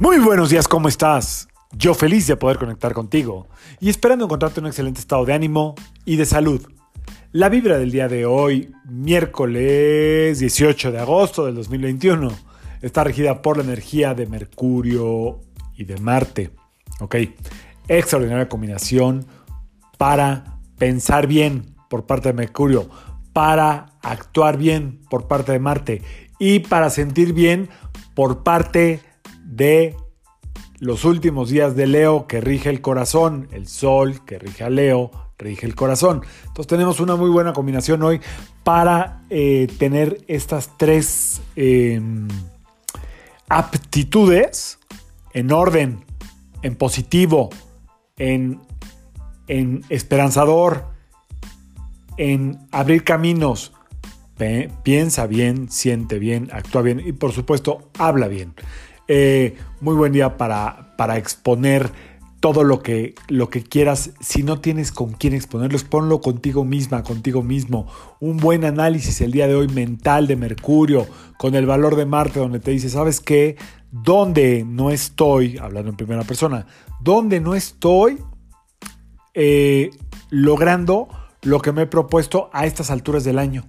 Muy buenos días, ¿cómo estás? Yo feliz de poder conectar contigo y esperando encontrarte en un excelente estado de ánimo y de salud. La vibra del día de hoy, miércoles 18 de agosto del 2021, está regida por la energía de Mercurio y de Marte. Ok, extraordinaria combinación para pensar bien por parte de Mercurio, para actuar bien por parte de Marte y para sentir bien por parte de los últimos días de Leo que rige el corazón, el Sol que rige a Leo, rige el corazón. Entonces tenemos una muy buena combinación hoy para eh, tener estas tres em, aptitudes en orden, en positivo, en, en esperanzador, en abrir caminos. Piensa bien, siente bien, actúa bien y por supuesto habla bien. Eh, muy buen día para, para exponer todo lo que, lo que quieras. Si no tienes con quién exponerlos, ponlo contigo misma, contigo mismo. Un buen análisis el día de hoy mental de Mercurio, con el valor de Marte, donde te dice, ¿sabes qué? ¿Dónde no estoy, hablando en primera persona, dónde no estoy eh, logrando lo que me he propuesto a estas alturas del año?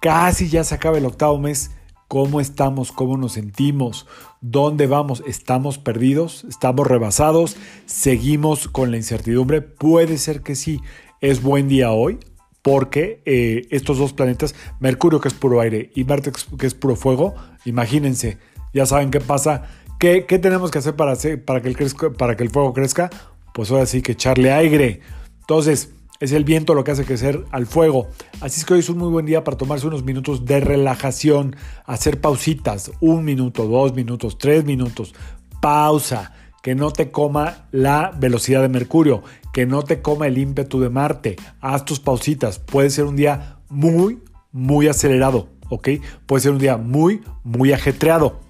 Casi ya se acaba el octavo mes. ¿Cómo estamos? ¿Cómo nos sentimos? ¿Dónde vamos? ¿Estamos perdidos? ¿Estamos rebasados? ¿Seguimos con la incertidumbre? Puede ser que sí. Es buen día hoy porque eh, estos dos planetas, Mercurio que es puro aire y Marte que es puro fuego, imagínense, ya saben qué pasa. ¿Qué, tenemos que hacer para, que el para que el fuego crezca? Pues ahora sí que echarle aire. Entonces, es el viento lo que hace crecer al fuego. Así es que hoy es un muy buen día para tomarse unos minutos de relajación, hacer pausitas, un minuto, dos minutos, tres minutos. Pausa, que no te coma la velocidad de Mercurio, que no te coma el ímpetu de Marte. Haz tus pausitas. Puede ser un día muy, muy acelerado, ¿ok? Puede ser un día muy, muy ajetreado.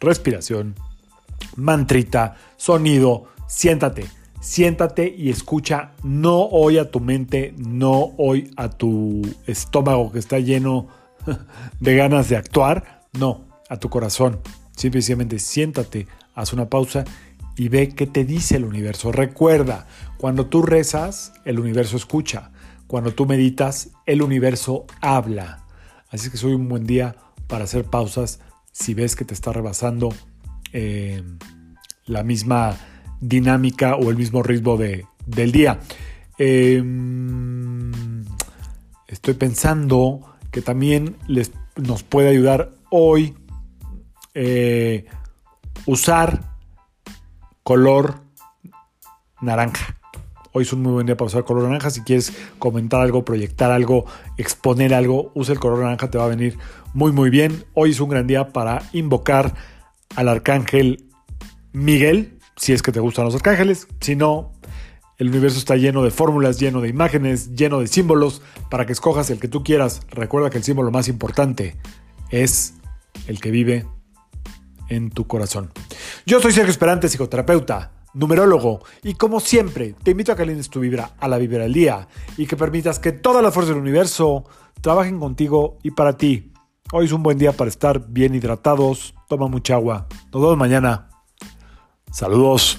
Respiración, mantrita, sonido, siéntate siéntate y escucha, no hoy a tu mente, no hoy a tu estómago que está lleno de ganas de actuar, no, a tu corazón. Simplemente siéntate, haz una pausa y ve qué te dice el universo. Recuerda, cuando tú rezas, el universo escucha. Cuando tú meditas, el universo habla. Así que soy un buen día para hacer pausas si ves que te está rebasando eh, la misma dinámica o el mismo ritmo de, del día. Em, estoy pensando que también les, nos puede ayudar hoy eh, usar color naranja. Hoy es un muy buen día para usar color naranja. Si quieres comentar algo, proyectar algo, exponer algo, usa el color naranja, te va a venir muy muy bien. Hoy es un gran día para invocar al arcángel Miguel, si es que te gustan los arcángeles. Si no, el universo está lleno de fórmulas, lleno de imágenes, lleno de símbolos para que escojas el que tú quieras. Recuerda que el símbolo más importante es el que vive en tu corazón. Yo soy Sergio Esperante, psicoterapeuta, numerólogo, y como siempre, te invito a que alines tu vibra a la vibra del día y que permitas que todas las fuerzas del universo trabajen contigo y para ti. Hoy es un buen día para estar bien hidratados, toma mucha agua. Nos vemos mañana. Saludos.